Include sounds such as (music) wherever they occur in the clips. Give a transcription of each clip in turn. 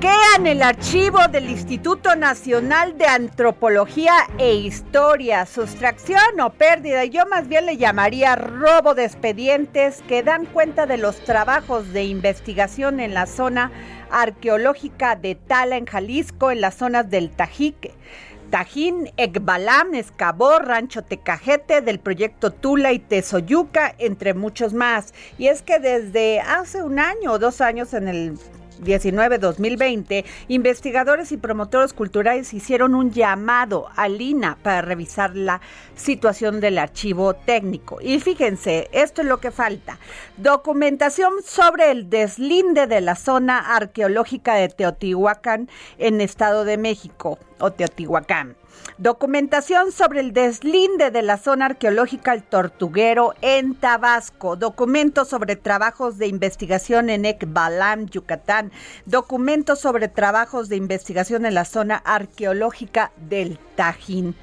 Saquean el archivo del Instituto Nacional de Antropología e Historia. Sustracción o pérdida, yo más bien le llamaría robo de expedientes que dan cuenta de los trabajos de investigación en la zona arqueológica de Tala, en Jalisco, en las zonas del Tajique. Tajín, Ekbalam, Escabó, Rancho Tecajete, del proyecto Tula y Tesoyuca, entre muchos más. Y es que desde hace un año o dos años en el 19-2020, investigadores y promotores culturales hicieron un llamado a Lina para revisar la situación del archivo técnico. Y fíjense, esto es lo que falta. Documentación sobre el deslinde de la zona arqueológica de Teotihuacán en Estado de México o Teotihuacán. Documentación sobre el deslinde de la zona arqueológica El Tortuguero en Tabasco. Documentos sobre trabajos de investigación en Ekbalam, Yucatán. Documentos sobre trabajos de investigación en la zona arqueológica del Tajín.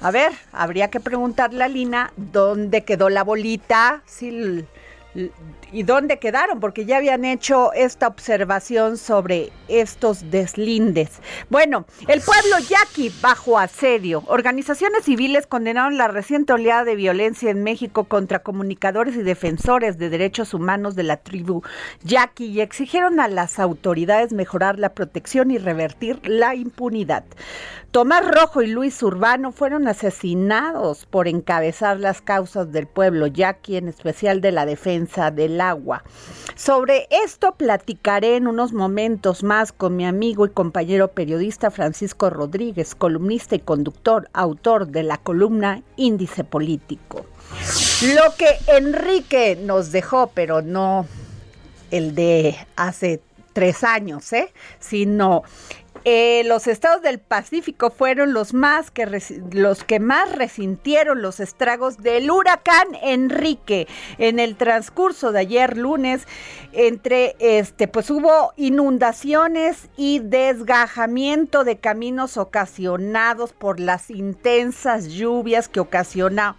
A ver, habría que preguntarle a Lina dónde quedó la bolita, si ¿Y dónde quedaron? Porque ya habían hecho esta observación sobre estos deslindes. Bueno, el pueblo yaqui bajo asedio. Organizaciones civiles condenaron la reciente oleada de violencia en México contra comunicadores y defensores de derechos humanos de la tribu yaqui y exigieron a las autoridades mejorar la protección y revertir la impunidad. Tomás Rojo y Luis Urbano fueron asesinados por encabezar las causas del pueblo yaqui, en especial de la defensa del agua. Sobre esto platicaré en unos momentos más con mi amigo y compañero periodista Francisco Rodríguez, columnista y conductor, autor de la columna Índice Político. Lo que Enrique nos dejó, pero no el de hace tres años, ¿eh? sino eh, los estados del Pacífico fueron los más que los que más resintieron los estragos del huracán Enrique. En el transcurso de ayer lunes entre este pues hubo inundaciones y desgajamiento de caminos ocasionados por las intensas lluvias que ocasiona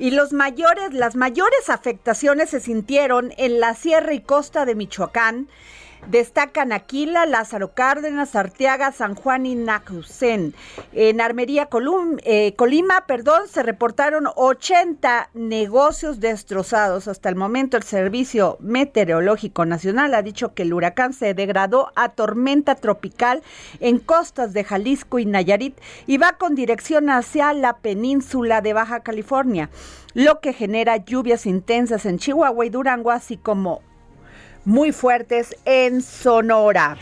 y los mayores las mayores afectaciones se sintieron en la sierra y costa de Michoacán Destacan Aquila, Lázaro Cárdenas, Arteaga, San Juan y Nacusen. En Armería eh, Colima, perdón, se reportaron 80 negocios destrozados. Hasta el momento el Servicio Meteorológico Nacional ha dicho que el huracán se degradó a tormenta tropical en costas de Jalisco y Nayarit y va con dirección hacia la península de Baja California, lo que genera lluvias intensas en Chihuahua y Durango, así como muy fuertes en Sonora.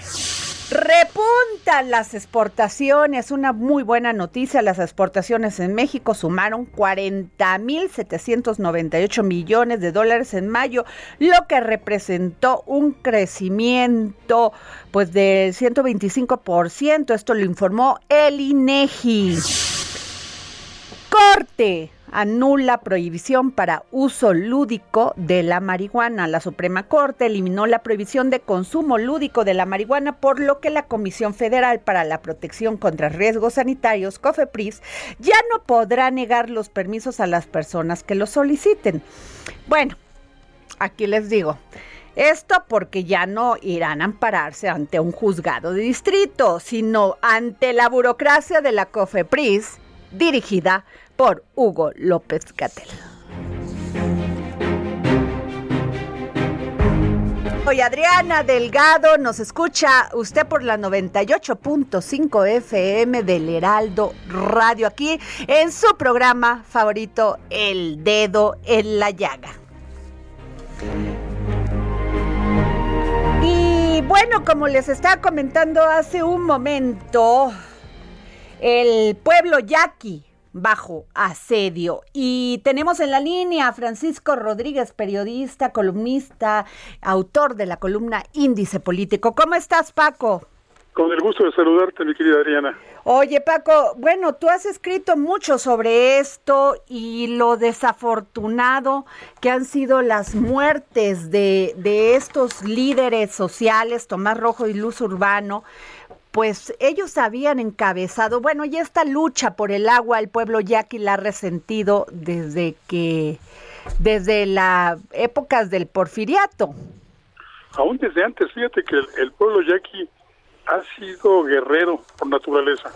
Repuntan las exportaciones, una muy buena noticia, las exportaciones en México sumaron 40.798 millones de dólares en mayo, lo que representó un crecimiento pues del 125%, esto lo informó el INEGI. Corte anula prohibición para uso lúdico de la marihuana. La Suprema Corte eliminó la prohibición de consumo lúdico de la marihuana, por lo que la Comisión Federal para la Protección contra Riesgos Sanitarios, COFEPRIS, ya no podrá negar los permisos a las personas que lo soliciten. Bueno, aquí les digo. Esto porque ya no irán a ampararse ante un juzgado de distrito, sino ante la burocracia de la COFEPRIS, dirigida por Hugo López Gatel. Soy Adriana Delgado, nos escucha usted por la 98.5 FM del Heraldo Radio, aquí en su programa favorito, El Dedo en la Llaga. bueno, como les estaba comentando hace un momento, el pueblo yaqui bajo asedio. Y tenemos en la línea a Francisco Rodríguez, periodista, columnista, autor de la columna Índice Político. ¿Cómo estás, Paco? Con el gusto de saludarte, mi querida Adriana. Oye, Paco, bueno, tú has escrito mucho sobre esto y lo desafortunado que han sido las muertes de, de estos líderes sociales, Tomás Rojo y Luz Urbano, pues ellos habían encabezado, bueno, y esta lucha por el agua, el pueblo yaqui la ha resentido desde que, desde las épocas del porfiriato. Aún desde antes, fíjate que el pueblo yaqui ha sido guerrero por naturaleza,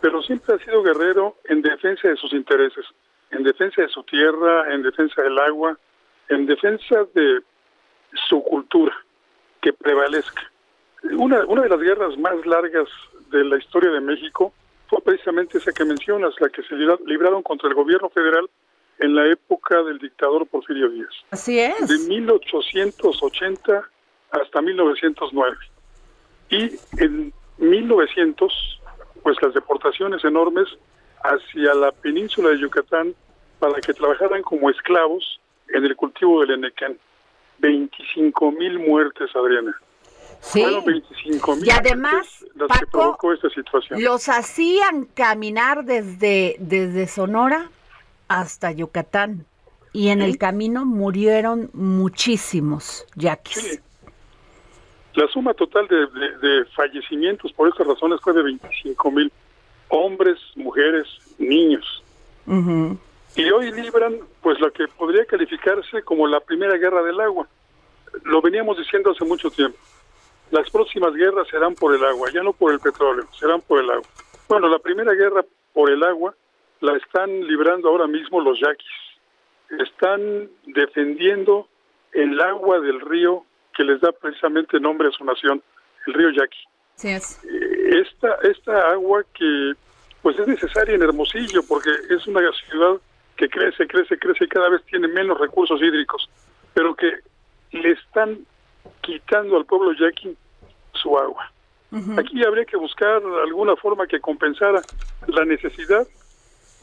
pero siempre ha sido guerrero en defensa de sus intereses, en defensa de su tierra, en defensa del agua, en defensa de su cultura, que prevalezca. Una, una de las guerras más largas de la historia de México fue precisamente esa que mencionas, la que se libraron contra el gobierno federal en la época del dictador Porfirio Díaz. Así es. De 1880 hasta 1909. Y en 1900, pues las deportaciones enormes hacia la península de Yucatán para que trabajaran como esclavos en el cultivo del enequén. 25 mil muertes, Adriana. Sí. y además, Paco, esta situación. los hacían caminar desde, desde Sonora hasta Yucatán. Y en el camino murieron muchísimos yaquis. La suma total de, fallecimientos por estas razones fue de 25 mil hombres, mujeres, niños. Y hoy libran pues lo que podría calificarse como la primera guerra del agua. Lo veníamos diciendo hace mucho tiempo. Las próximas guerras serán por el agua, ya no por el petróleo, serán por el agua. Bueno, la primera guerra por el agua la están librando ahora mismo los yaquis. Están defendiendo el agua del río que les da precisamente nombre a su nación, el río Yaqui. Sí es. Eh, esta, esta agua que pues es necesaria en Hermosillo porque es una ciudad que crece, crece, crece y cada vez tiene menos recursos hídricos, pero que le están quitando al pueblo yaqui su agua. Aquí habría que buscar alguna forma que compensara la necesidad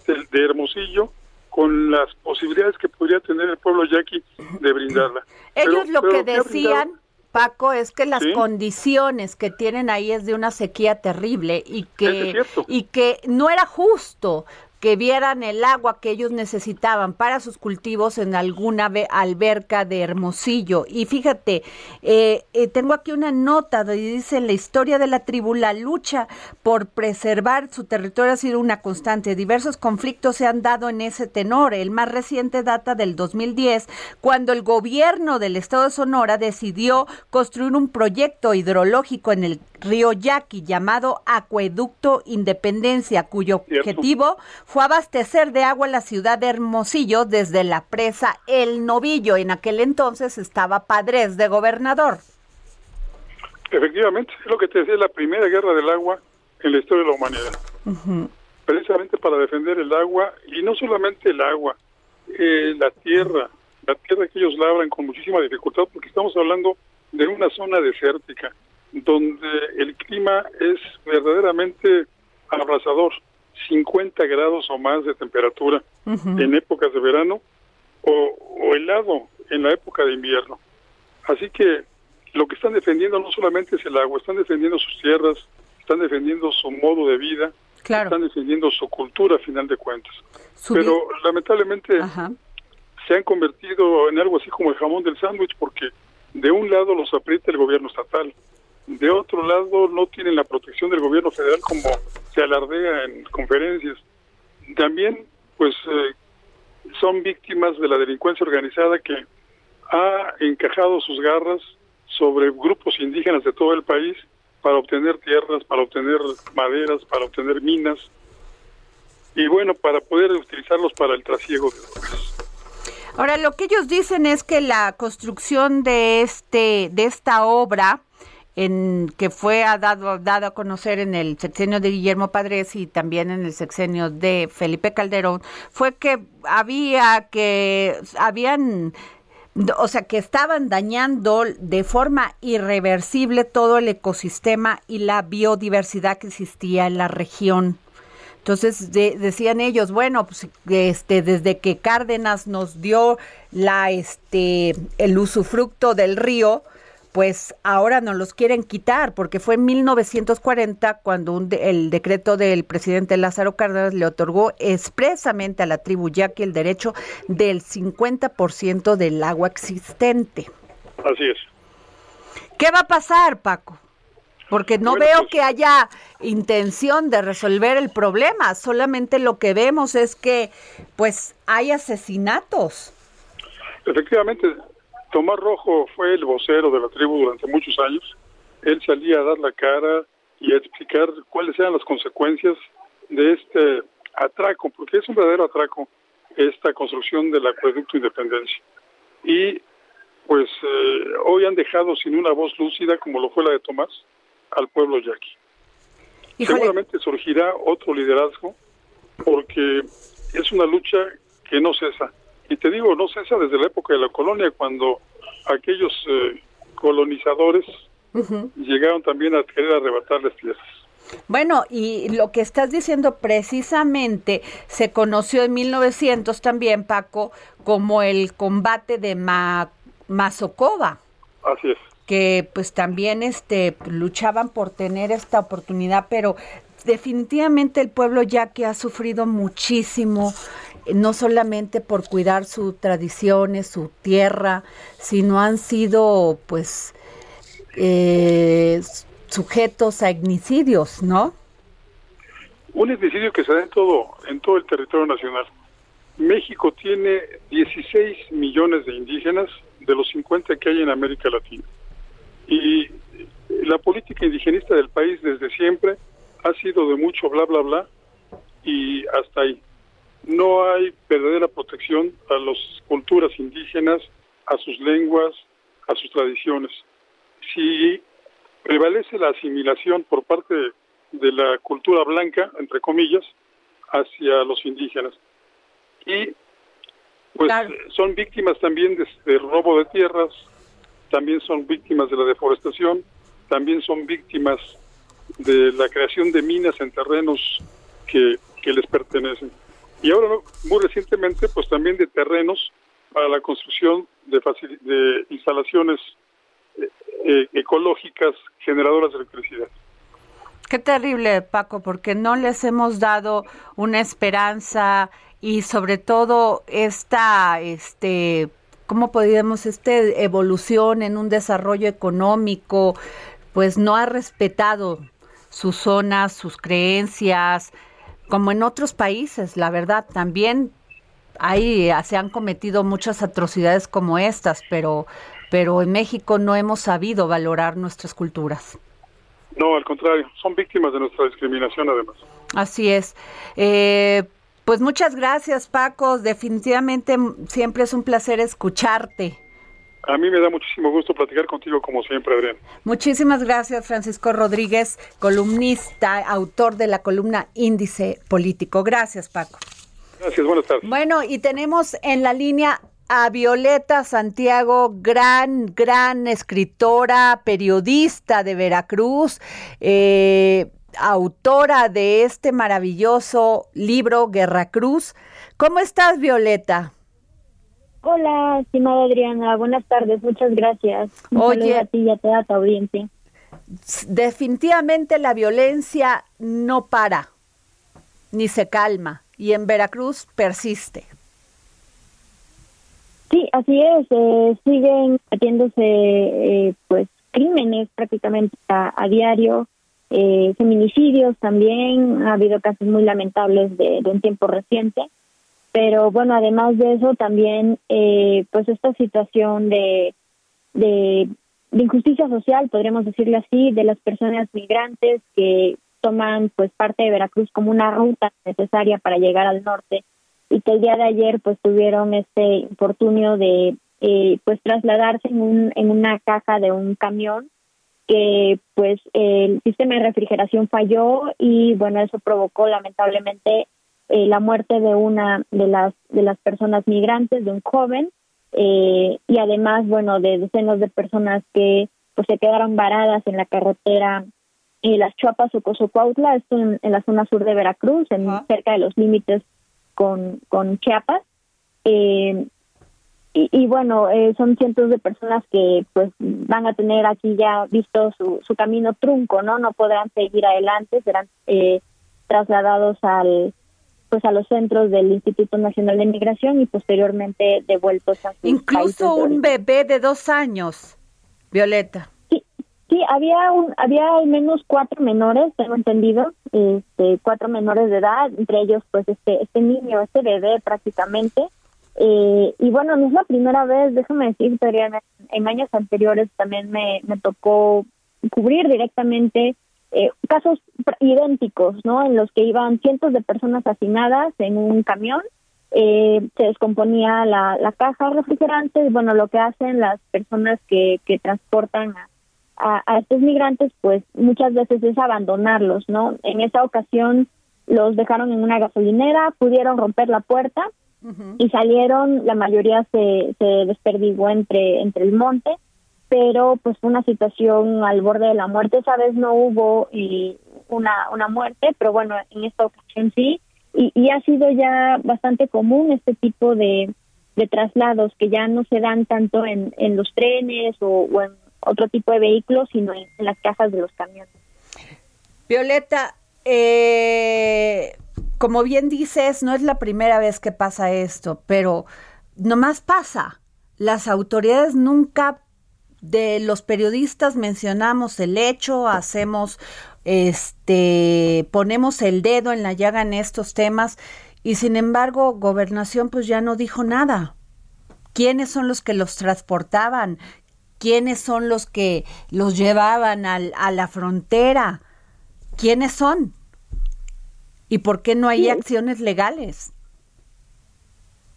de Hermosillo con las posibilidades que podría tener el pueblo yaqui de brindarla. Ellos lo que decían, Paco, es que las condiciones que tienen ahí es de una sequía terrible y que, y que no era justo que vieran el agua que ellos necesitaban para sus cultivos en alguna alberca de Hermosillo. Y fíjate, eh, eh, tengo aquí una nota donde dice, en la historia de la tribu, la lucha por preservar su territorio ha sido una constante. Diversos conflictos se han dado en ese tenor. El más reciente data del 2010, cuando el gobierno del estado de Sonora decidió construir un proyecto hidrológico en el río Yaqui llamado Acueducto Independencia, cuyo objetivo fue abastecer de agua la ciudad de Hermosillo desde la presa El Novillo. En aquel entonces estaba Padres de gobernador. Efectivamente, es lo que te decía, la primera guerra del agua en la historia de la humanidad. Precisamente para defender el agua, y no solamente el agua, eh, la tierra, la tierra que ellos labran con muchísima dificultad, porque estamos hablando de una zona desértica donde el clima es verdaderamente abrasador, 50 grados o más de temperatura en épocas de verano o, helado en la época de invierno. Así que lo que están defendiendo no solamente es el agua, están defendiendo sus tierras, están defendiendo su modo de vida, están defendiendo su cultura a final de cuentas. pero lamentablemente se han convertido en algo así como el jamón del sándwich porque de un lado los aprieta el gobierno estatal, de otro lado no tienen la protección del gobierno federal como se alardea en conferencias. También pues eh, son víctimas de la delincuencia organizada que ha encajado sus garras sobre grupos indígenas de todo el país para obtener tierras, para obtener maderas, para obtener minas y bueno, para poder utilizarlos para el trasiego de drogas. Ahora, lo que ellos dicen es que la construcción de este de esta obra en que fue dado, dado a conocer en el sexenio de Guillermo Padres y también en el sexenio de Felipe Calderón fue que había que habían o sea, que estaban dañando de forma irreversible todo el ecosistema y la biodiversidad que existía en la región. Entonces decían ellos, bueno, pues este desde que Cárdenas nos dio la este el usufructo del río, pues ahora nos los quieren quitar, porque fue en 1940 cuando el decreto del presidente Lázaro Cárdenas le otorgó expresamente a la tribu yaqui el derecho del 50% del agua existente. Así es. ¿Qué va a pasar, Paco? Porque no veo pues que haya intención de resolver el problema, solamente lo que vemos es que pues hay asesinatos. Efectivamente, Tomás Rojo fue el vocero de la tribu durante muchos años. Él salía a dar la cara y a explicar cuáles eran las consecuencias de este atraco, porque es un verdadero atraco esta construcción del acueducto Independencia. Y pues eh, hoy han dejado sin una voz lúcida, como lo fue la de Tomás, al pueblo yaqui. Seguramente surgirá otro liderazgo, porque es una lucha que no cesa. Y te digo, no cesa desde la época de la colonia, cuando aquellos eh, colonizadores llegaron también a querer arrebatarles tierras. Bueno, y lo que estás diciendo precisamente se conoció en 1900 también, Paco, como el combate de Ma Mazocova. Así es. Que pues también este luchaban por tener esta oportunidad, pero definitivamente el pueblo ya que ha sufrido muchísimo no solamente por cuidar sus tradiciones, su tierra, sino han sido pues eh, sujetos a ignicidios, ¿no? Un ignicidio que se da en todo, en todo el territorio nacional. México tiene 16 millones de indígenas de los 50 que hay en América Latina. Y la política indigenista del país desde siempre ha sido de mucho bla, bla, bla y hasta ahí no hay verdadera protección a las culturas indígenas, a sus lenguas, a sus tradiciones. Si prevalece la asimilación por parte de la cultura blanca, entre comillas, hacia los indígenas. Y pues son víctimas también de, robo de tierras, también son víctimas de la deforestación, también son víctimas de la creación de minas en terrenos que les pertenecen y ahora muy recientemente pues también de terrenos para la construcción de, de instalaciones eh, eh, ecológicas generadoras de electricidad. Qué terrible, Paco, porque no les hemos dado una esperanza y sobre todo esta, este, ¿cómo podríamos, esta evolución en un desarrollo económico, pues no ha respetado sus zonas, sus creencias, como en otros países, la verdad, también ahí se han cometido muchas atrocidades como estas, pero, pero en México no hemos sabido valorar nuestras culturas. No, al contrario, son víctimas de nuestra discriminación además. Así es. Eh, pues muchas gracias, Paco. Definitivamente siempre es un placer escucharte. A mí me da muchísimo gusto platicar contigo como siempre, Adrián. Muchísimas gracias, Francisco Rodríguez, columnista, autor de la columna Índice Político. Gracias, Paco. Gracias, buenas tardes. Bueno, y tenemos en la línea a Violeta Santiago, gran, gran escritora, periodista de Veracruz, eh, autora de este maravilloso libro Guerra Cruz. ¿Cómo estás, Violeta? Hola, estimada Adriana, buenas tardes, muchas gracias. Oye, a ti y a toda tu audiencia. Definitivamente la violencia no para, ni se calma. y en Veracruz persiste. Sí, así es. Eh, siguen metiéndose eh, pues crímenes prácticamente a, diario, eh, feminicidios también. Ha habido casos muy lamentables de, un tiempo reciente. Pero bueno, además de eso también pues esta situación de, de injusticia social, podríamos decirle así, de las personas migrantes que toman pues parte de Veracruz como una ruta necesaria para llegar al norte y que el día de ayer pues tuvieron este infortunio de eh, pues trasladarse en, un, en una caja de un camión que pues el sistema de refrigeración falló y bueno eso provocó lamentablemente eh, la muerte de una de las de las personas migrantes de un joven eh, y además bueno de decenas de personas que pues se quedaron varadas en la carretera y las Chuapas o Cozocuautla, esto en, la zona sur de Veracruz, en cerca de los límites con, con Chiapas. Eh, y, bueno, eh, son cientos de personas que pues van a tener aquí ya visto su, su camino trunco, ¿no? No podrán seguir adelante, serán eh, trasladados al pues a los centros del Instituto Nacional de Migración y posteriormente devueltos a sus Incluso un bebé de dos años, Violeta. Sí, había un, había al menos cuatro menores, tengo entendido, este, cuatro menores de edad, entre ellos pues este, este niño, este bebé prácticamente. Eh, y bueno, no es la primera vez, déjame decir, Adriana, en años anteriores también me, me tocó cubrir directamente eh, casos idénticos, ¿no? En los que iban cientos de personas hacinadas en un camión, eh, se descomponía la, la caja refrigerante, y bueno, lo que hacen las personas que, que transportan a a, estos migrantes, pues muchas veces es abandonarlos, ¿no? En esa ocasión los dejaron en una gasolinera, pudieron romper la puerta y salieron, la mayoría se, se desperdigó entre, entre el monte, pero pues una situación al borde de la muerte, esa vez no hubo y una, una muerte, pero bueno, en esta ocasión sí, y, y ha sido ya bastante común este tipo de, de traslados que ya no se dan tanto en, en los trenes o, o en otro tipo de vehículos, sino en, las cajas de los camiones. Violeta, eh, como bien dices, no es la primera vez que pasa esto, pero nomás pasa. Las autoridades nunca de los periodistas mencionamos el hecho, hacemos este ponemos el dedo en la llaga en estos temas y sin embargo gobernación pues ya no dijo nada. ¿Quiénes son los que los transportaban? quiénes son los que los llevaban al, a la frontera, quiénes son y por qué no hay acciones legales.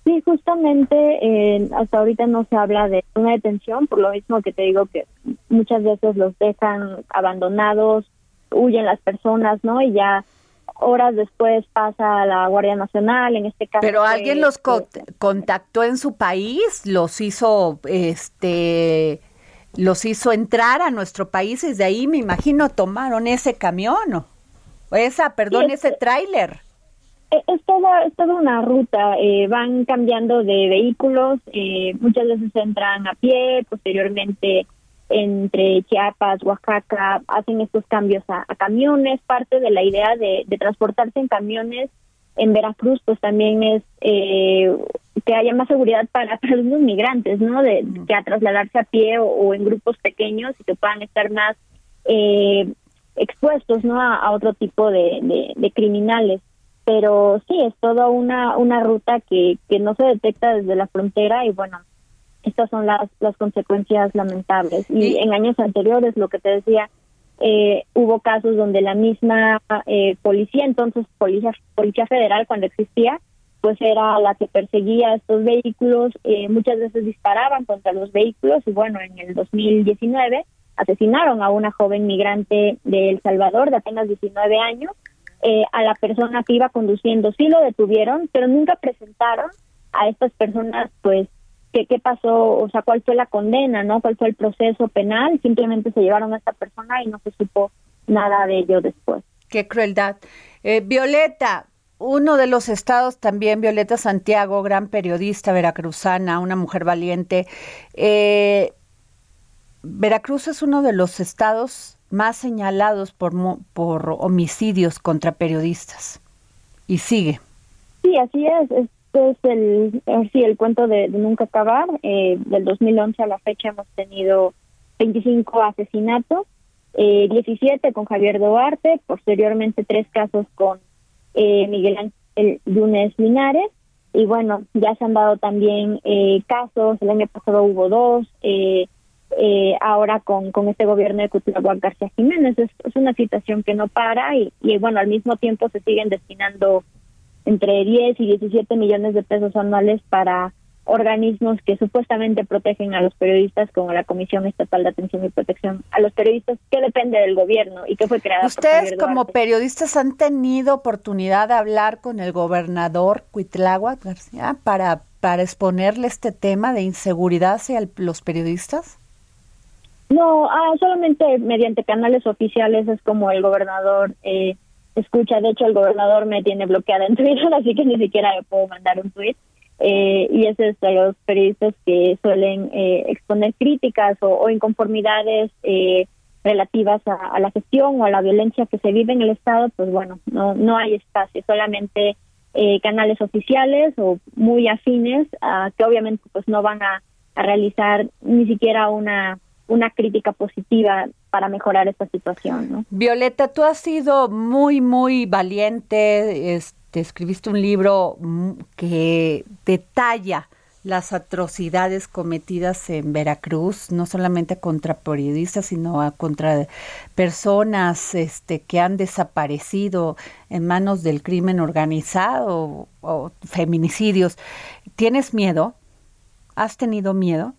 Sí, justamente eh, hasta ahorita no se habla de una detención, por lo mismo que te digo que muchas veces los dejan abandonados, huyen las personas, ¿no? Y ya horas después pasa la Guardia Nacional, en este caso. Pero alguien los contactó en su país, los hizo, este, los hizo entrar a nuestro país y de ahí me imagino tomaron ese camión o esa, perdón, ese tráiler. Eh, es toda, es toda una ruta, eh, van cambiando de vehículos, eh, muchas veces entran a pie, posteriormente entre Chiapas, Oaxaca, hacen estos cambios a, camiones, parte de la idea de, de transportarse en camiones en Veracruz pues también es eh, que haya más seguridad para, (laughs) para los migrantes, ¿no? De, que a trasladarse a pie o, en grupos pequeños y que puedan estar más eh, expuestos, ¿no? A, otro tipo de, de, criminales. Pero sí, es toda una, una ruta que, que no se detecta desde la frontera y bueno, estas son las, las consecuencias lamentables. Y en años anteriores, lo que te decía, eh, hubo casos donde la misma eh, policía, entonces policía, policía federal cuando existía, pues era la que perseguía estos vehículos, eh, muchas veces disparaban contra los vehículos y bueno, en el 2019 asesinaron a una joven migrante de El Salvador de apenas 19 años, eh, a la persona que iba conduciendo sí lo detuvieron, pero nunca presentaron a estas personas pues qué, pasó, o sea, cuál fue la condena, ¿no? ¿Cuál fue el proceso penal? Simplemente se llevaron a esta persona y no se supo nada de ello después. Qué crueldad. Eh, Violeta, uno de los estados también, Violeta Santiago, gran periodista veracruzana, una mujer valiente. Eh, Veracruz es uno de los estados más señalados por, por homicidios contra periodistas y sigue. Sí, así es. Este es el, sí, el cuento de, nunca acabar. Eh, del 2011 a la fecha hemos tenido 25 asesinatos, eh, 17 con Javier Duarte, posteriormente tres casos con eh, Miguel Ángel Lunes Linares. Y bueno, ya se han dado también eh, casos, el año pasado hubo dos, eh, eh, ahora con, con este gobierno de Cuitláhuac García Jiménez. Es, una situación que no para y, y bueno, al mismo tiempo se siguen destinando entre 10 y 17 millones de pesos anuales para organismos que supuestamente protegen a los periodistas, como la Comisión Estatal de Atención y Protección a los periodistas, que depende del gobierno y que fue creada ¿Ustedes como periodistas han tenido oportunidad de hablar con el gobernador Cuitláhuac García para, para exponerle este tema de inseguridad hacia los periodistas? No, ah, solamente mediante canales oficiales es como el gobernador eh, escucha. De hecho, el gobernador me tiene bloqueada en (laughs) Twitter, así que ni siquiera le puedo mandar un tweet. Eh, y es de los periodistas que suelen eh, exponer críticas o, inconformidades eh, relativas a, la gestión o a la violencia que se vive en el Estado, pues bueno, no, no hay espacio, solamente canales oficiales o muy afines que obviamente pues no van a realizar ni siquiera una una crítica positiva para mejorar esta situación. ¿no? Violeta, tú has sido muy, muy valiente, este, escribiste un libro que detalla las atrocidades cometidas en Veracruz, no solamente contra periodistas, sino contra personas este, que han desaparecido en manos del crimen organizado o feminicidios. ¿Tienes miedo? ¿Has tenido miedo?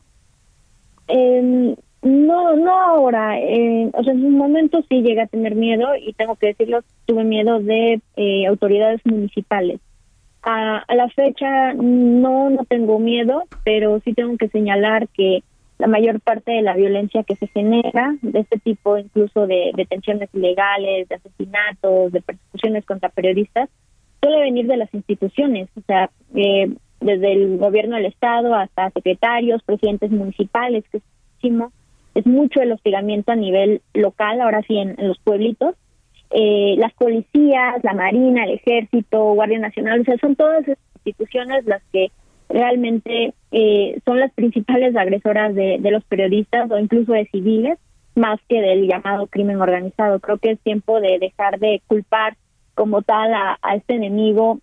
Eh, no, no ahora. Eh, o sea, en un momento sí llegué a tener miedo y tengo que decirlo, tuve miedo de eh, autoridades municipales. A, la fecha no, no tengo miedo, pero sí tengo que señalar que la mayor parte de la violencia que se genera, de este tipo incluso de detenciones ilegales, de asesinatos, de persecuciones contra periodistas, suele venir de las instituciones, o sea, eh, desde el gobierno del Estado hasta secretarios, presidentes municipales, que es muchísimo es mucho el hostigamiento a nivel local, ahora sí en, los pueblitos. Eh, las policías, la Marina, el Ejército, Guardia Nacional, o sea, son todas estas instituciones las que realmente eh, son las principales agresoras de, los periodistas o incluso de civiles, más que del llamado crimen organizado. Creo que es tiempo de dejar de culpar como tal a este enemigo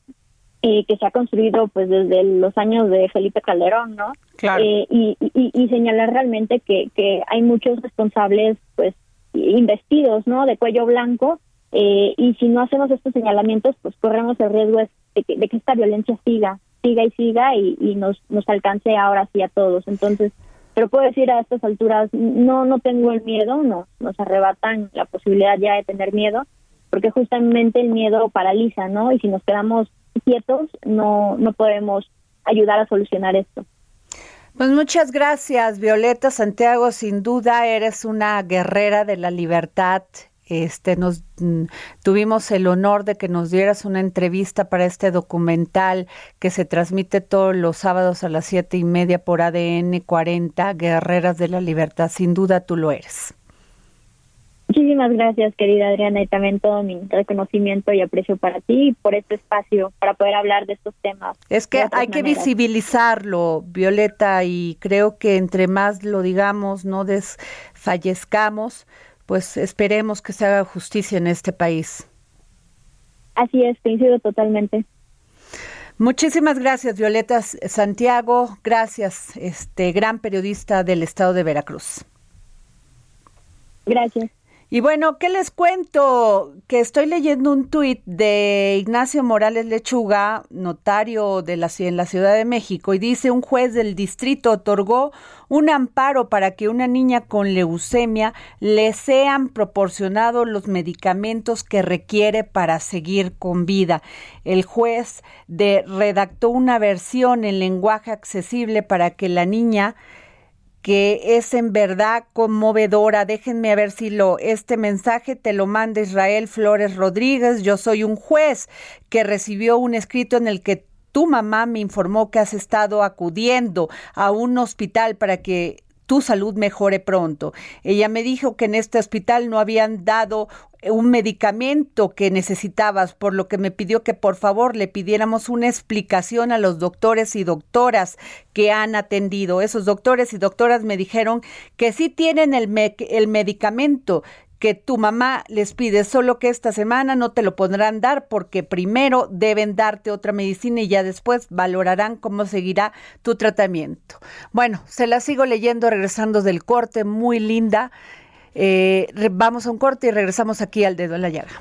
eh, que se ha construido pues desde los años de Felipe Calderón, ¿no? Claro. Eh, y, y, señalar realmente que, que hay muchos responsables pues investidos, ¿no? De cuello blanco eh, y si no hacemos estos señalamientos pues corremos el riesgo de que, de que esta violencia siga, siga y siga y, y nos, nos alcance ahora sí a todos. Entonces, pero puedo decir a estas alturas, no, no tengo el miedo, no, nos arrebatan la posibilidad ya de tener miedo, porque justamente el miedo paraliza, ¿no? Y si nos quedamos quietos, no, no podemos ayudar a solucionar esto. Pues muchas gracias, Violeta Santiago. Sin duda eres una guerrera de la libertad. Este, nos mm, tuvimos el honor de que nos dieras una entrevista para este documental que se transmite todos los sábados a las siete y media por ADN 40, Guerreras de la Libertad. Sin duda tú lo eres. Muchísimas gracias, querida Adriana, y también todo mi reconocimiento y aprecio para ti y por este espacio, para poder hablar de estos temas. Es que hay que visibilizarlo, Violeta, y creo que entre más lo digamos, no desfallezcamos, pues esperemos que se haga justicia en este país. Así es, coincido totalmente. Muchísimas gracias, Violeta Santiago. Gracias, este gran periodista del estado de Veracruz. Gracias. Y bueno, ¿qué les cuento? Que estoy leyendo un tuit de Ignacio Morales Lechuga, notario de la, en la Ciudad de México, y dice, un juez del distrito otorgó un amparo para que una niña con leucemia le sean proporcionados los medicamentos que requiere para seguir con vida. El juez de, redactó una versión en lenguaje accesible para que la niña que es en verdad conmovedora. Déjenme ver si lo este mensaje te lo manda Israel Flores Rodríguez. Yo soy un juez que recibió un escrito en el que tu mamá me informó que has estado acudiendo a un hospital para que tu salud mejore pronto. Ella me dijo que en este hospital no habían dado un medicamento que necesitabas, por lo que me pidió que por favor le pidiéramos una explicación a los doctores y doctoras que han atendido. Esos doctores y doctoras me dijeron que sí tienen el, el medicamento, que tu mamá les pide, solo que esta semana no te lo podrán dar porque primero deben darte otra medicina y ya después valorarán cómo seguirá tu tratamiento. Bueno, se la sigo leyendo regresando del corte, muy linda. Eh, vamos a un corte y regresamos aquí al dedo en la llaga.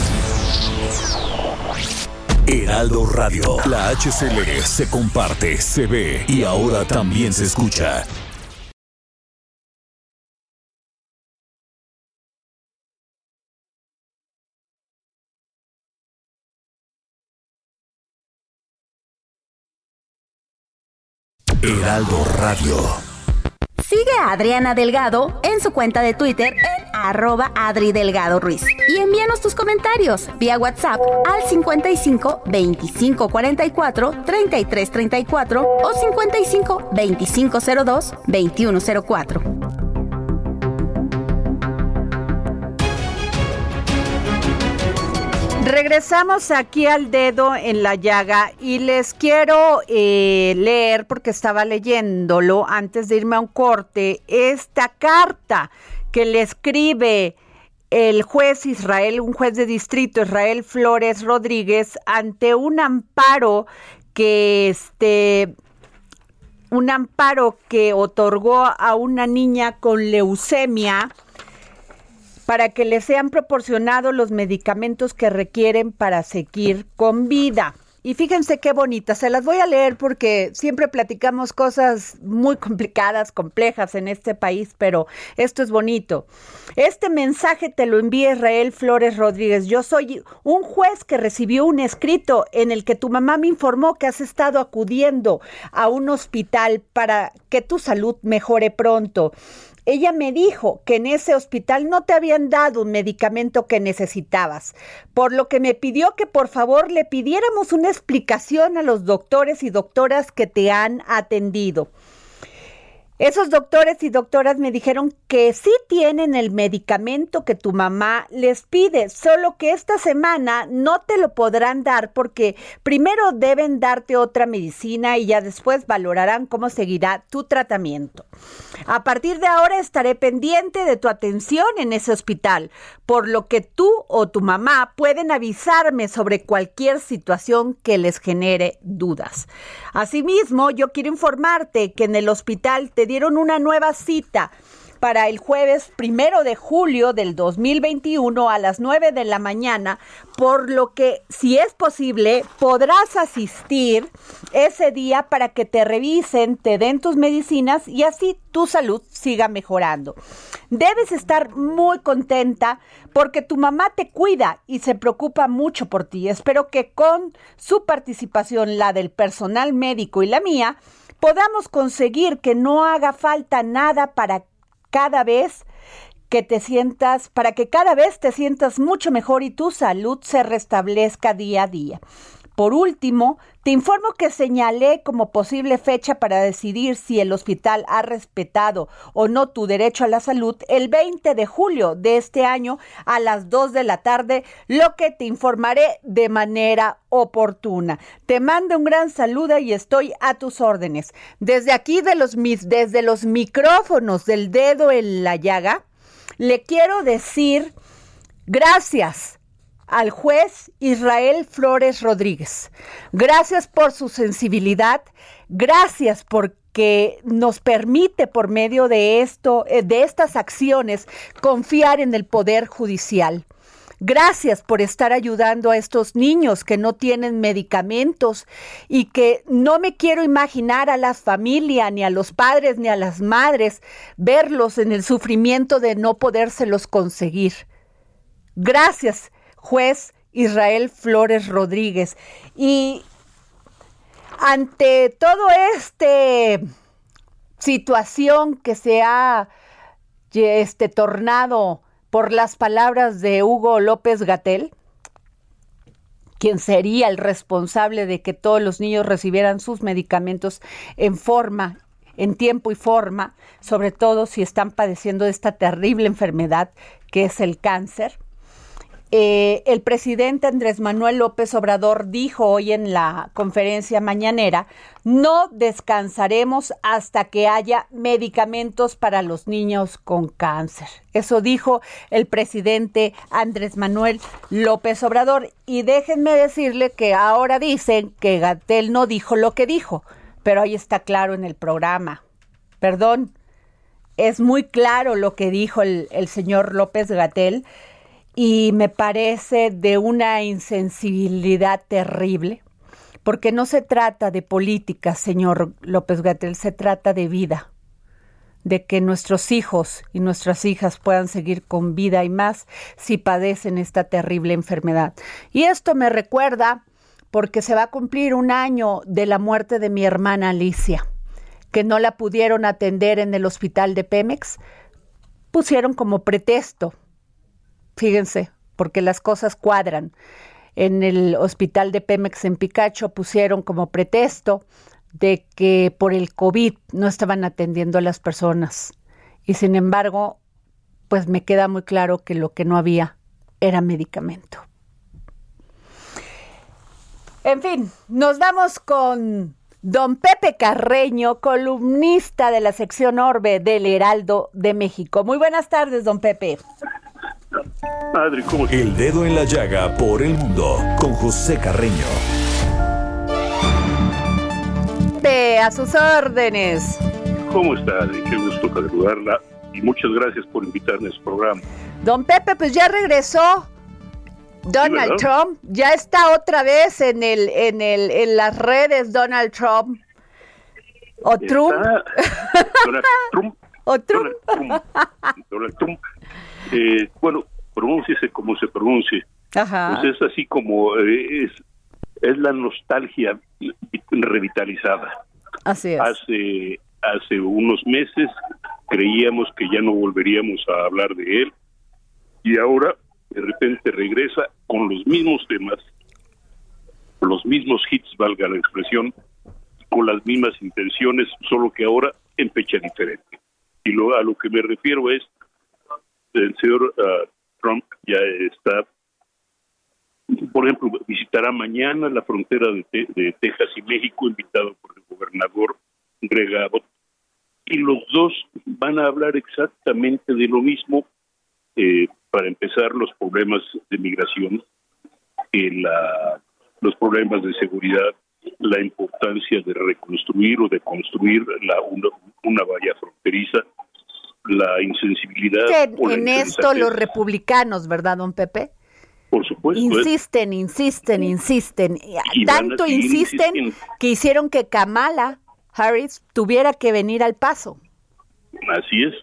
Heraldo Radio. La HCL se comparte, se ve y ahora también se escucha. Heraldo Radio. Sigue a Adriana Delgado en su cuenta de Twitter en arroba Adri Delgado Ruiz. Y envíanos tus comentarios vía WhatsApp al 55 25 44 33 34 o 55 25 02 21 04. Regresamos aquí al dedo en la llaga y les quiero eh, leer, porque estaba leyéndolo antes de irme a un corte, esta carta que le escribe el juez Israel, un juez de distrito, Israel Flores Rodríguez, ante un amparo que este un amparo que otorgó a una niña con leucemia para que les sean proporcionados los medicamentos que requieren para seguir con vida. Y fíjense qué bonita, se las voy a leer porque siempre platicamos cosas muy complicadas, complejas en este país, pero esto es bonito. Este mensaje te lo envía Israel Flores Rodríguez. Yo soy un juez que recibió un escrito en el que tu mamá me informó que has estado acudiendo a un hospital para que tu salud mejore pronto ella me dijo que en ese hospital no te habían dado un medicamento que necesitabas, por lo que me pidió que por favor le pidiéramos una explicación a los doctores y doctoras que te han atendido. Esos doctores y doctoras me dijeron que sí tienen el medicamento que tu mamá les pide, solo que esta semana no te lo podrán dar porque primero deben darte otra medicina y ya después valorarán cómo seguirá tu tratamiento. A partir de ahora estaré pendiente de tu atención en ese hospital, por lo que tú o tu mamá pueden avisarme sobre cualquier situación que les genere dudas. Asimismo, yo quiero informarte que en el hospital te dieron una nueva cita para el jueves primero de julio del 2021 a las 9 de la mañana, por lo que, si es posible, podrás asistir ese día para que te revisen, te den tus medicinas y así tu salud siga mejorando. Debes estar muy contenta porque tu mamá te cuida y se preocupa mucho por ti. Espero que con su participación, la del personal médico y la mía, podamos conseguir que no haga falta nada para cada vez que te sientas, para que cada vez te sientas mucho mejor y tu salud se restablezca día a día. Por último, te informo que señalé como posible fecha para decidir si el hospital ha respetado o no tu derecho a la salud el 20 de julio de este año a las 2 de la tarde, lo que te informaré de manera oportuna. Te mando un gran saludo y estoy a tus órdenes. Desde aquí de los desde los micrófonos del dedo en la llaga, le quiero decir gracias al juez Israel Flores Rodríguez. Gracias por su sensibilidad, gracias porque nos permite por medio de esto, eh, de estas acciones, confiar en el poder judicial. Gracias por estar ayudando a estos niños que no tienen medicamentos y que no me quiero imaginar a las familias, ni a los padres, ni a las madres, verlos en el sufrimiento de no podérselos conseguir. Gracias, juez Israel Flores Rodríguez. Y ante todo este situación que se ha este, tornado por las palabras de Hugo López Gatel, quien sería el responsable de que todos los niños recibieran sus medicamentos en forma, en tiempo y forma, sobre todo si están padeciendo de esta terrible enfermedad que es el cáncer. Eh, el presidente Andrés Manuel López Obrador dijo hoy en la conferencia mañanera, no descansaremos hasta que haya medicamentos para los niños con cáncer. Eso dijo el presidente Andrés Manuel López Obrador. Y déjenme decirle que ahora dicen que Gatel no dijo lo que dijo, pero ahí está claro en el programa. Perdón, es muy claro lo que dijo el, el señor López Gatel y me parece de una insensibilidad terrible, porque no se trata de política, señor López Gatel, se trata de vida, de que nuestros hijos y nuestras hijas puedan seguir con vida y más si padecen esta terrible enfermedad. Y esto me recuerda porque se va a cumplir un año de la muerte de mi hermana Alicia, que no la pudieron atender en el hospital de Pemex, pusieron como pretexto fíjense, porque las cosas cuadran. En el hospital de Pemex en Picacho pusieron como pretexto de que por el COVID no estaban atendiendo a las personas. Y sin embargo, pues me queda muy claro que lo que no había era medicamento. En fin, nos vamos con don Pepe Carreño, columnista de la sección Orbe del Heraldo de México. Muy buenas tardes, don Pepe. El dedo en la llaga por el mundo con José Carreño. Ve a sus órdenes. ¿Cómo está, Adri? Qué gusto saludarla y muchas gracias por invitarme a su programa. Don Pepe, pues ya regresó. Donald Trump ya está otra vez en el en el en las redes Donald Trump o Trump. Donald Trump. (laughs) o Trump. Donald Trump. Eh, bueno, pronúnciese como se pronuncie. Ajá. Pues es así como eh, es, es la nostalgia revitalizada. Así es. Hace, hace unos meses creíamos que ya no volveríamos a hablar de él y ahora de repente regresa con los mismos temas, los mismos hits, valga la expresión, con las mismas intenciones, solo que ahora en fecha diferente. Y lo, a lo que me refiero es el señor uh, Trump ya está, por ejemplo, visitará mañana la frontera de, Texas y México, invitado por el gobernador Greg Abbott, y los dos van a hablar exactamente de lo mismo. Eh, para empezar, los problemas de migración, la, los problemas de seguridad, la importancia de reconstruir o de construir la, una valla fronteriza, la insensibilidad. en esto los republicanos, ¿verdad, don Pepe? Por supuesto. Insisten, insisten, insisten. Tanto insisten que hicieron que Kamala Harris tuviera que venir al paso. Así es.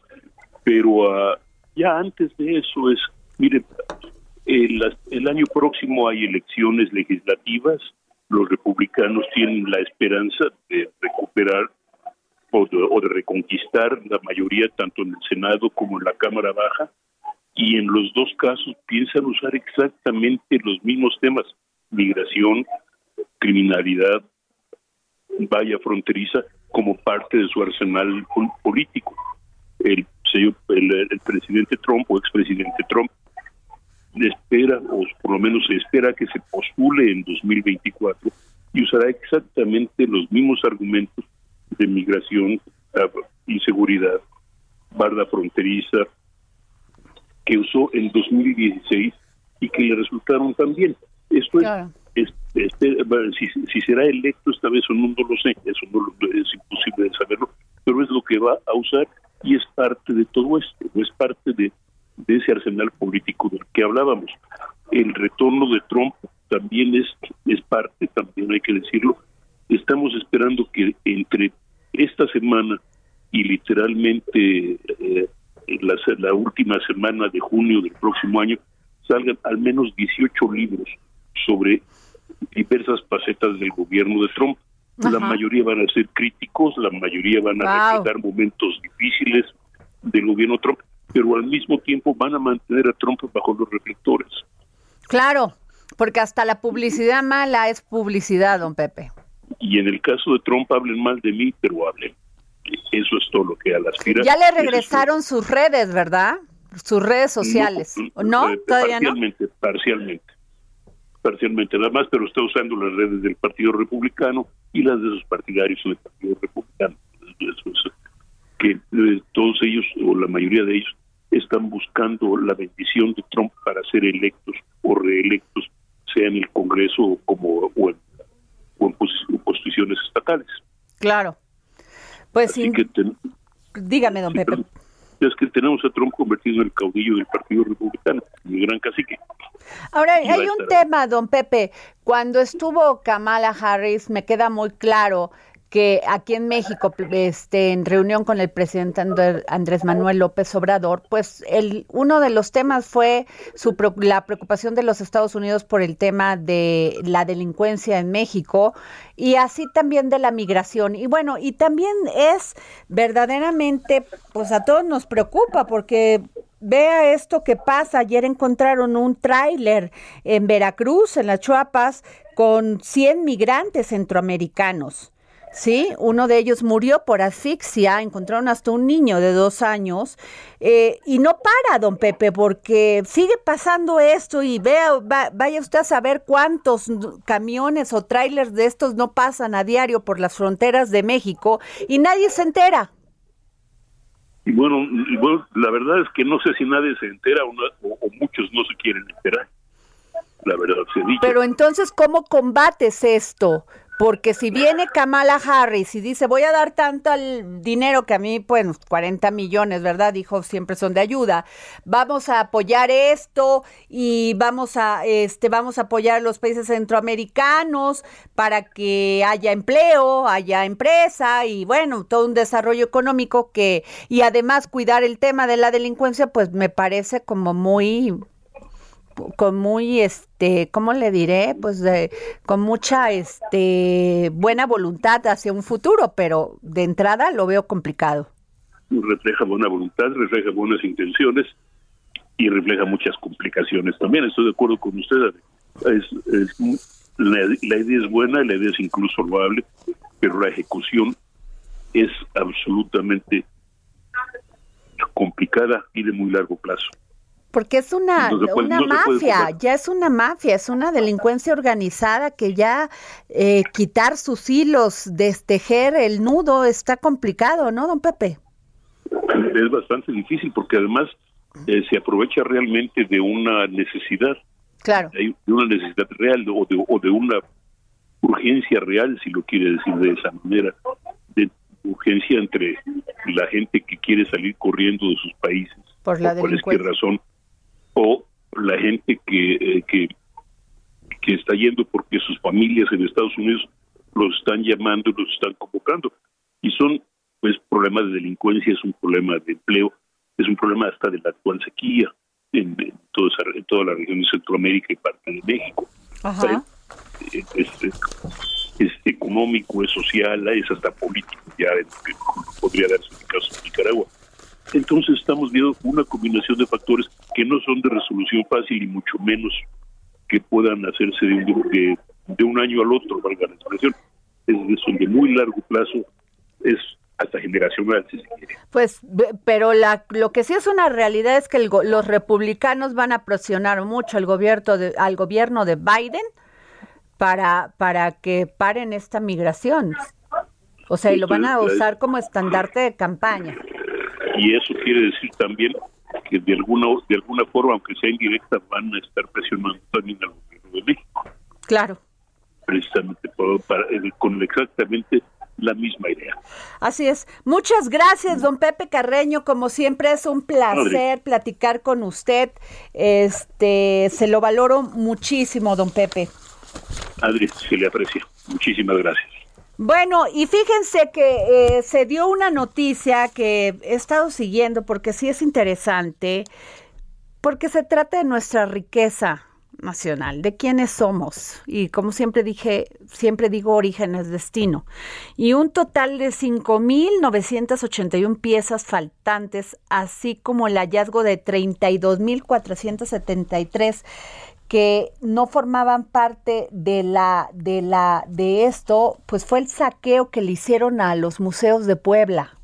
Pero ah, ya antes de eso es, mire, el, el año próximo hay elecciones legislativas. Los republicanos tienen la esperanza de recuperar o de, reconquistar la mayoría tanto en el Senado como en la Cámara Baja y en los dos casos piensan usar exactamente los mismos temas, migración, criminalidad, valla fronteriza, como parte de su arsenal político. El, el, el presidente Trump o expresidente Trump espera, o por lo menos se espera que se postule en 2024 y usará exactamente los mismos argumentos de migración, inseguridad, barda fronteriza, que usó en 2016 y que le resultaron tan bien. Esto es, este, si, será electo esta vez o no, no lo sé, eso no es imposible de saberlo, pero es lo que va a usar y es parte de todo esto, es parte de, de ese arsenal político del que hablábamos. el retorno de Trump también es, es parte, también hay que decirlo. Estamos esperando que entre esta semana y literalmente eh, la, la última semana de junio del próximo año salgan al menos 18 libros sobre diversas facetas del gobierno de Trump. La mayoría van a ser críticos, la mayoría van a reflejar momentos difíciles del gobierno Trump, pero al mismo tiempo van a mantener a Trump bajo los reflectores. Claro, porque hasta la publicidad mala es publicidad, don Pepe. Y en el caso de Trump hablen mal de mí, pero hablen. Eso es todo lo que a las aspira. Ya le regresaron sus redes, ¿verdad? Sus redes sociales. ¿No? Eh, parcialmente, Parcialmente. Parcialmente nada más, pero está usando las redes del Partido Republicano y las de sus partidarios del Partido Republicano. que eh, todos ellos, o la mayoría de ellos, están buscando la bendición de Trump para ser electos o reelectos, sea en el Congreso como, o, en, posiciones estatales. Claro. Pues sí. Dígame, don Pepe. Es que tenemos a Trump convertido en el caudillo del Partido Republicano, el gran cacique. Ahora, hay un tema, don Pepe. Cuando estuvo Kamala Harris, me queda muy claro que aquí en México, este, en reunión con el presidente Andrés Manuel López Obrador, pues el, uno de los temas fue su, la preocupación de los Estados Unidos por el tema de la delincuencia en México y así también de la migración. Y bueno, y también es verdaderamente, pues a todos nos preocupa porque Vea esto que pasa. Ayer encontraron un tráiler en Veracruz, en las Chuapas, con 100 migrantes centroamericanos. Sí, uno de ellos murió por asfixia, encontraron hasta un niño de dos años eh, y no para, don Pepe, porque sigue pasando esto y vea, vaya usted a saber cuántos camiones o trailers de estos no pasan a diario por las fronteras de México y nadie se entera. Y bueno, la verdad es que no sé si nadie se entera o, o muchos no se quieren enterar. La verdad se dice. Pero entonces, ¿cómo combates esto? Porque si viene Kamala Harris y dice, voy a dar tanto al dinero que a mí, pues 40 millones, ¿verdad? Dijo, siempre son de ayuda. Vamos a apoyar esto y vamos a, este, vamos a apoyar a los países centroamericanos para que haya empleo, haya empresa y bueno, todo un desarrollo económico que, y además cuidar el tema de la delincuencia, pues me parece como muy con muy este cómo le diré pues con mucha este buena voluntad hacia un futuro pero de entrada lo veo complicado. Refleja buena voluntad refleja buenas intenciones y refleja muchas complicaciones también. Estoy de acuerdo con usted es, la, la idea es buena la idea es incluso loable pero la ejecución es absolutamente complicada y de muy largo plazo porque es una, una mafia, ya es una mafia, es una delincuencia organizada que ya eh, quitar sus hilos, destejer el nudo está complicado, ¿no, don Pepe? Es bastante difícil porque además eh, se aprovecha realmente de una necesidad. Claro. de una necesidad real o de, o de una urgencia real, si lo quiere decir de esa manera, de urgencia entre la gente que quiere salir corriendo de sus países. Por la por cualquier razón o la gente que, eh, que, que está yendo porque sus familias en Estados Unidos los están llamando, los están convocando. Y son pues problemas de delincuencia, es un problema de empleo, es un problema hasta de la actual sequía en, toda, en toda la región de Centroamérica y parte de México. Es, económico, es social, es hasta político, ya podría darse en el caso de Nicaragua. Entonces estamos viendo una combinación de factores que no son de resolución fácil y mucho menos que puedan hacerse de un, de, un año al otro, valga la expresión. Es, son de muy largo plazo, es hasta generacional, si se quiere. Pues, pero la, lo que sí es una realidad es que los republicanos van a presionar mucho al gobierno de, al gobierno de Biden para, para que paren esta migración. O sea, y lo van a usar como estandarte de campaña y eso quiere decir también que de alguna de alguna forma, aunque sea indirecta, van a estar presionando también al gobierno de México. Claro. Precisamente para, eh, con exactamente la misma idea. Así es. Muchas gracias, don Pepe Carreño. Como siempre es un placer platicar con usted. Este, se lo valoro muchísimo, don Pepe. Adri, se le aprecia. Muchísimas gracias. Bueno, y fíjense que eh, se dio una noticia que he estado siguiendo porque sí es interesante, porque se trata de nuestra riqueza nacional, de quiénes somos. Y como siempre dije, siempre digo orígenes, destino. Y un total de 5.981 piezas faltantes, así como el hallazgo de 32.473 que no formaban parte de la de la de esto, pues fue el saqueo que le hicieron a los museos de Puebla.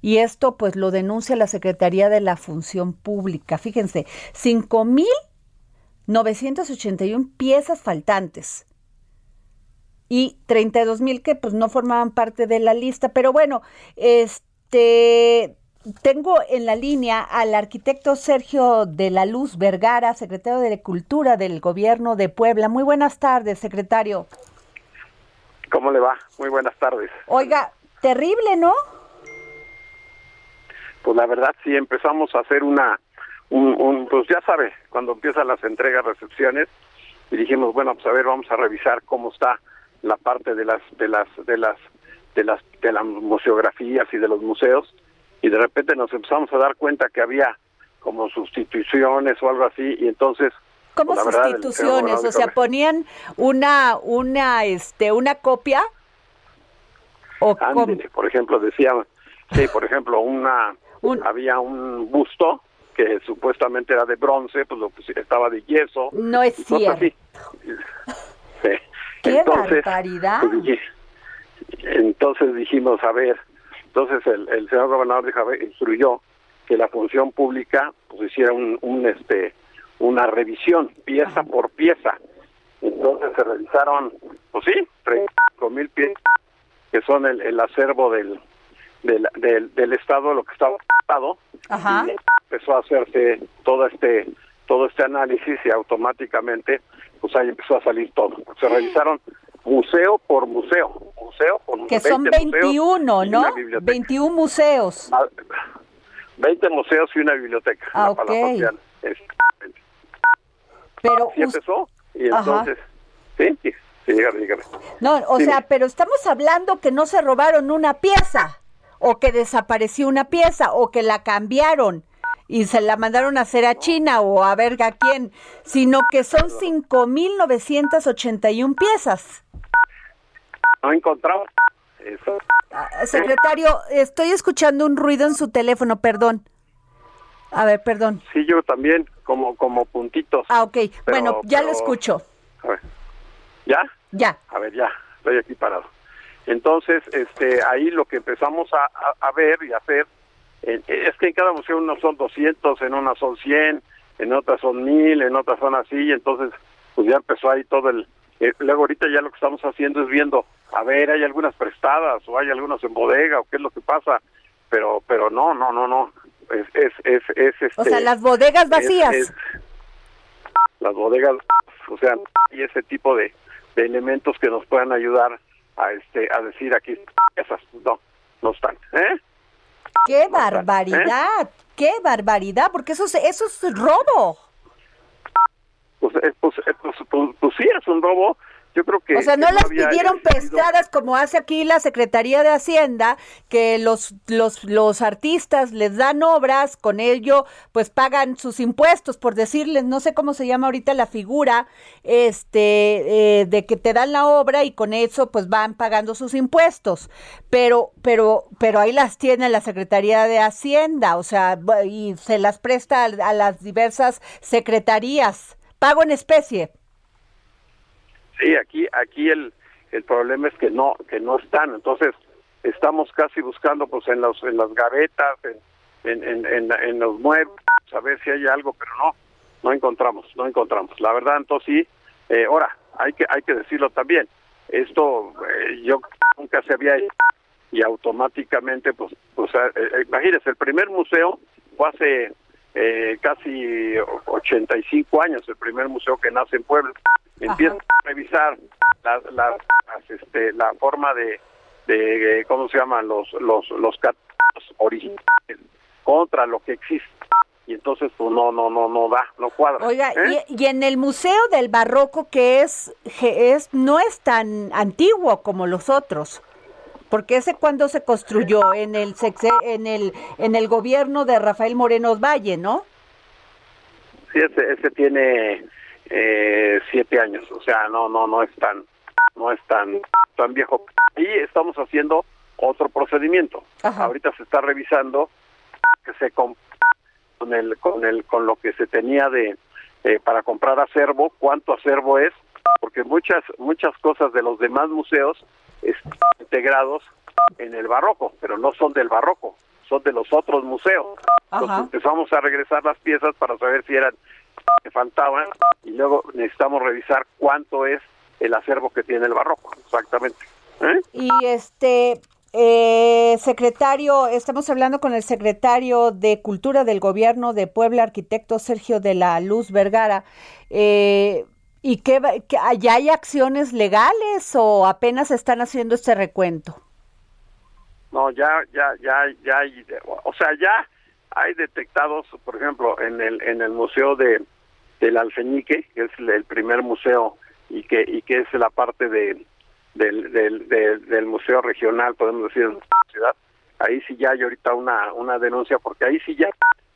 Y esto pues lo denuncia la Secretaría de la Función Pública. Fíjense, 5.981 piezas faltantes y 32.000 que pues no formaban parte de la lista. Pero bueno, este tengo en la línea al arquitecto Sergio de la Luz Vergara, secretario de Cultura del Gobierno de Puebla. Muy buenas tardes, secretario. ¿Cómo le va? Muy buenas tardes. Oiga, terrible, ¿no? Pues la verdad sí, empezamos a hacer una, un, pues ya sabe, cuando empiezan las entregas, recepciones, y dijimos, bueno, pues a ver, vamos a revisar cómo está la parte de las, de las, de las, de las, de las museografías y de los museos, y de repente nos empezamos a dar cuenta que había como sustituciones o algo así y entonces ¿Cómo pues, sustituciones? o sea, ponían una una este una copia o por ejemplo decían sí, por ejemplo, una había un busto que supuestamente era de bronce, pues lo estaba de yeso. No es cierto. (laughs) Qué entonces, barbaridad. Pues, entonces dijimos, a ver, entonces el, el señor gobernador dijo, instruyó que la función pública pues hiciera un, un este una revisión pieza por pieza. Entonces se revisaron, pues sí, 35 mil piezas que son el, el acervo del, del, del, Estado, lo que estaba ocupado, y empezó a hacerse todo este todo este análisis y automáticamente pues ahí empezó a salir todo. Se revisaron museo por museo, por Que son 21, ¿no? 21 museos. 20 ah, museos y una biblioteca. Ah, ok. Pero ¿Sí empezó y entonces, sí, sí, dígame, dígame. No, o sea, pero estamos hablando que no se robaron una pieza o que desapareció una pieza o que la cambiaron y se la mandaron a hacer a China o a ver a quién, sino que son 5.981 piezas. No encontramos eso. Ah, secretario, estoy escuchando un ruido en su teléfono, perdón. A ver, perdón. Sí, yo también, como como puntitos. Ah, ok. bueno, ya lo escucho. A ver. ¿Ya? Ya. A ver, ya, estoy aquí parado. Entonces, este, ahí lo que empezamos a, a ver y hacer es que en cada museo uno son 200, en una son 100, en otras son 1000, en otras son así, y entonces pues ya empezó ahí todo el... Eh, luego ahorita ya lo que estamos haciendo es viendo, a ver, hay algunas prestadas o hay algunas en bodega o qué es lo que pasa, pero pero no, no, no, no, es, es, es, es este... O sea, las bodegas vacías. las bodegas, o sea, y ese tipo de, de elementos que nos puedan ayudar a este a decir aquí esas no no están ¿eh? ¡Qué barbaridad! ¡Qué barbaridad! Porque eso, eso es robo. Pues, eh, pues, eh, pues, pues, pues, sí, es un robo, yo creo que... O sea, no las pidieron prestadas como hace aquí la Secretaría de Hacienda, que los, los, los artistas les dan obras, con ello pues pagan sus impuestos, por decirles, no sé cómo se llama ahorita la figura, este, eh, de que te dan la obra y con eso pues van pagando sus impuestos. Pero, pero, pero ahí las tiene la Secretaría de Hacienda, o sea, y se las presta a las diversas secretarías. Pago en especie. Sí, aquí aquí el, el problema es que no que no están, entonces estamos casi buscando pues en los en las gavetas, en en, en, en los muebles, a ver si hay algo, pero no no encontramos, no encontramos. La verdad, entonces sí, eh, ahora hay que hay que decirlo también. Esto eh, yo nunca se había hecho y automáticamente pues pues eh, eh imagínese el primer museo fue hace eh, casi 85 años, el primer museo que nace en Puebla. Empieza a revisar las, las, este, la forma de, de cómo se llaman los los los originales contra lo que existe. Y entonces pues no no no no da no cuadra oiga ¿eh? y, y, en el museo del barroco que es es no es tan antiguo como los otros porque ese cuando se construyó en el en el en el gobierno de Rafael Moreno Valle no sí ese, ese tiene eh, siete años o sea no no no es tan no es tan tan viejo y estamos haciendo otro procedimiento Ajá. ahorita se está revisando que se con el con el con lo que se tenía de eh, para comprar acervo cuánto acervo es porque muchas muchas cosas de los demás museos están integrados en el barroco pero no son del barroco son de los otros museos Ajá. entonces empezamos a regresar las piezas para saber si eran que faltaban y luego necesitamos revisar cuánto es el acervo que tiene el barroco exactamente ¿Eh? y este eh, secretario, estamos hablando con el secretario de Cultura del Gobierno de Puebla, arquitecto Sergio de la Luz Vergara. Eh, ¿Y qué, qué, ya hay acciones legales o apenas están haciendo este recuento? No, ya, ya, ya, ya hay, o sea, ya hay detectados, por ejemplo, en el en el museo de del Alfeñique, que es el primer museo y que y que es la parte de del, del, del, museo regional, podemos decir, en la ciudad, ahí sí ya hay ahorita una, una denuncia, porque ahí sí ya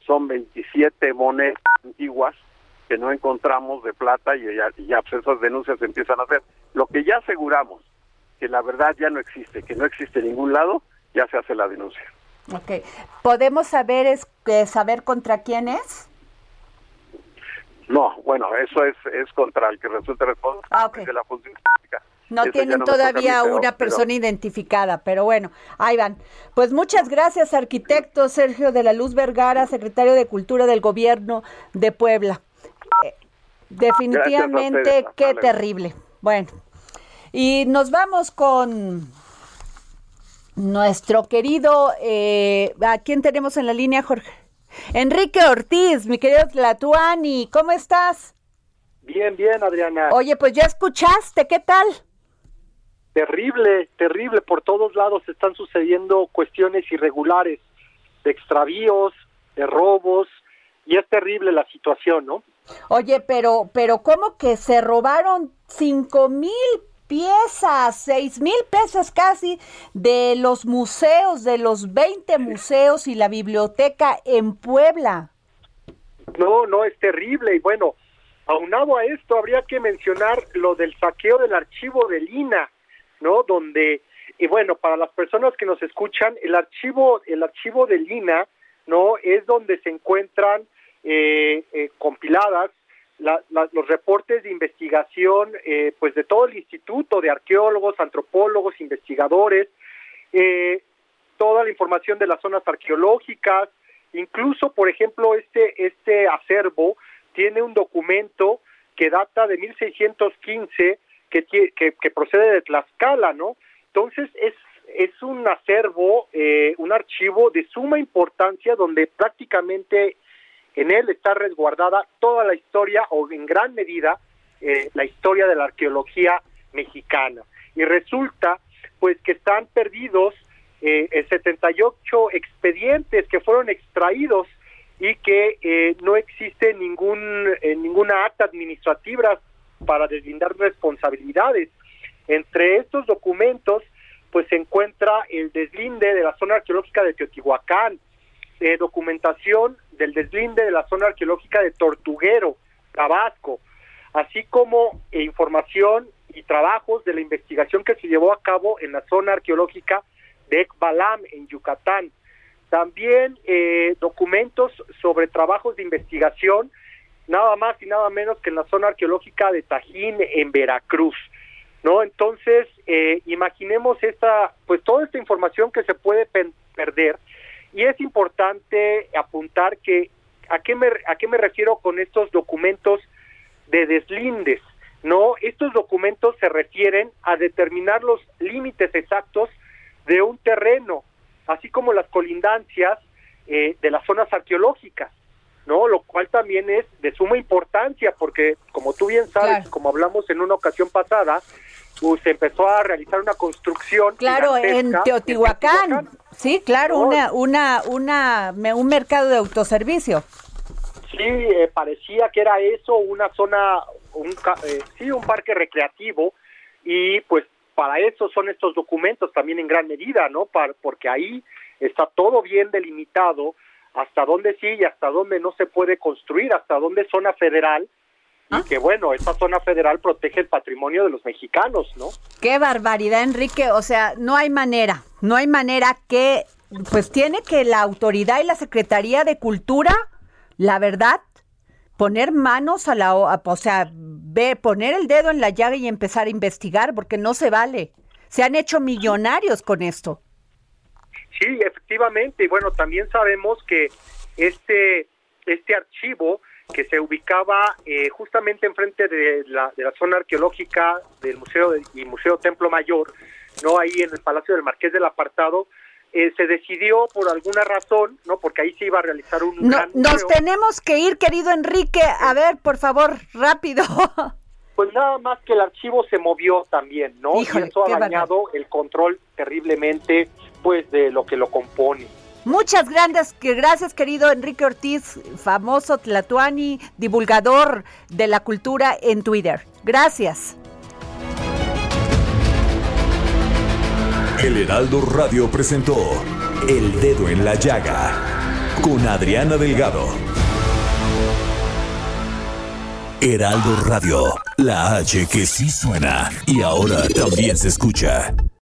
son 27 monedas antiguas que no encontramos de plata y ya, y ya pues esas denuncias se empiezan a hacer. Lo que ya aseguramos, que la verdad ya no existe, que no existe en ningún lado, ya se hace la denuncia. Ok. ¿Podemos saber, es, eh, saber contra quién es? No, bueno, eso es, es contra el que resulte responsable ah, okay. de la función pública. No Eso tienen no todavía mí, pero, una persona pero... identificada, pero bueno, ahí van. Pues muchas gracias, arquitecto Sergio de la Luz Vergara, secretario de Cultura del Gobierno de Puebla. Eh, definitivamente, ustedes, qué terrible. Bueno, y nos vamos con nuestro querido, eh, ¿a quién tenemos en la línea, Jorge? Enrique Ortiz, mi querido Tlatuani, ¿cómo estás? Bien, bien, Adriana. Oye, pues ya escuchaste, ¿qué tal? Terrible, terrible. Por todos lados están sucediendo cuestiones irregulares, de extravíos, de robos, y es terrible la situación, ¿no? Oye, pero, pero ¿cómo que se robaron cinco mil piezas, seis mil pesos casi de los museos, de los 20 museos y la biblioteca en Puebla? No, no, es terrible. Y bueno, aunado a esto, habría que mencionar lo del saqueo del archivo de Lina, ¿no? Donde, y bueno, para las personas que nos escuchan, el archivo, el archivo de Lina, ¿no? Es donde se encuentran eh, eh, compiladas la, la, los reportes de investigación, eh, pues de todo el instituto, de arqueólogos, antropólogos, investigadores, eh, toda la información de las zonas arqueológicas, incluso, por ejemplo, este, este acervo tiene un documento que data de 1615 que, que, que procede de Tlaxcala, ¿no? Entonces es, es un acervo, eh, un archivo de suma importancia donde prácticamente en él está resguardada toda la historia o en gran medida eh, la historia de la arqueología mexicana. Y resulta pues que están perdidos eh, 78 expedientes que fueron extraídos y que eh, no existe ningún eh, ninguna acta administrativa para deslindar responsabilidades. Entre estos documentos, pues se encuentra el deslinde de la zona arqueológica de Teotihuacán, eh, documentación del deslinde de la zona arqueológica de Tortuguero, Tabasco, así como información y trabajos de la investigación que se llevó a cabo en la zona arqueológica de Ekbalam, en Yucatán. También eh, documentos sobre trabajos de investigación, nada más y nada menos que en la zona arqueológica de Tajín, en Veracruz. ¿No? Entonces, eh, imaginemos esta, pues toda esta información que se puede perder, y es importante apuntar que a qué me a qué me refiero con estos documentos de deslindes no estos documentos se refieren a determinar los límites exactos de un terreno así como las colindancias eh, de las zonas arqueológicas no lo cual también es de suma importancia porque como tú bien sabes Claro. como hablamos en una ocasión pasada pues, se empezó a realizar una construcción. Claro, en Teotihuacán. Sí, claro, una, una, una, un mercado de autoservicio. Sí, eh, parecía que era eso, una zona, un, eh, sí, un parque recreativo y pues para eso son estos documentos también en gran medida, ¿no? Para, porque ahí está todo bien delimitado hasta dónde sí y hasta dónde no se puede construir, hasta dónde es zona federal y ¿Ah? que bueno, esa zona federal protege el patrimonio de los mexicanos, ¿no? Qué barbaridad, Enrique, o sea, no hay manera, no hay manera que, pues tiene que la autoridad y la Secretaría de Cultura, la verdad, poner manos a la, o sea, ve, poner el dedo en la llaga y empezar a investigar, porque no se vale. Se han hecho millonarios con esto. Sí, efectivamente, y bueno, también sabemos que este, este archivo que se ubicaba eh, justamente enfrente de la, de la zona arqueológica del Museo y Museo Templo Mayor, no ahí en el Palacio del Marqués del Apartado, eh, se decidió por alguna razón, no, porque ahí se iba a realizar un no, Nos tenemos que ir, querido Enrique. A ver, por favor, rápido. Pues nada más que el archivo se movió también, ¿no? y eso ha dañado el control terriblemente, pues, de lo que lo compone. Muchas grandes, gracias querido Enrique Ortiz, famoso Tlatuani, divulgador de la cultura en Twitter. Gracias. El Heraldo Radio presentó El Dedo en la Llaga con Adriana Delgado. Heraldo Radio, la H que sí suena y ahora también se escucha.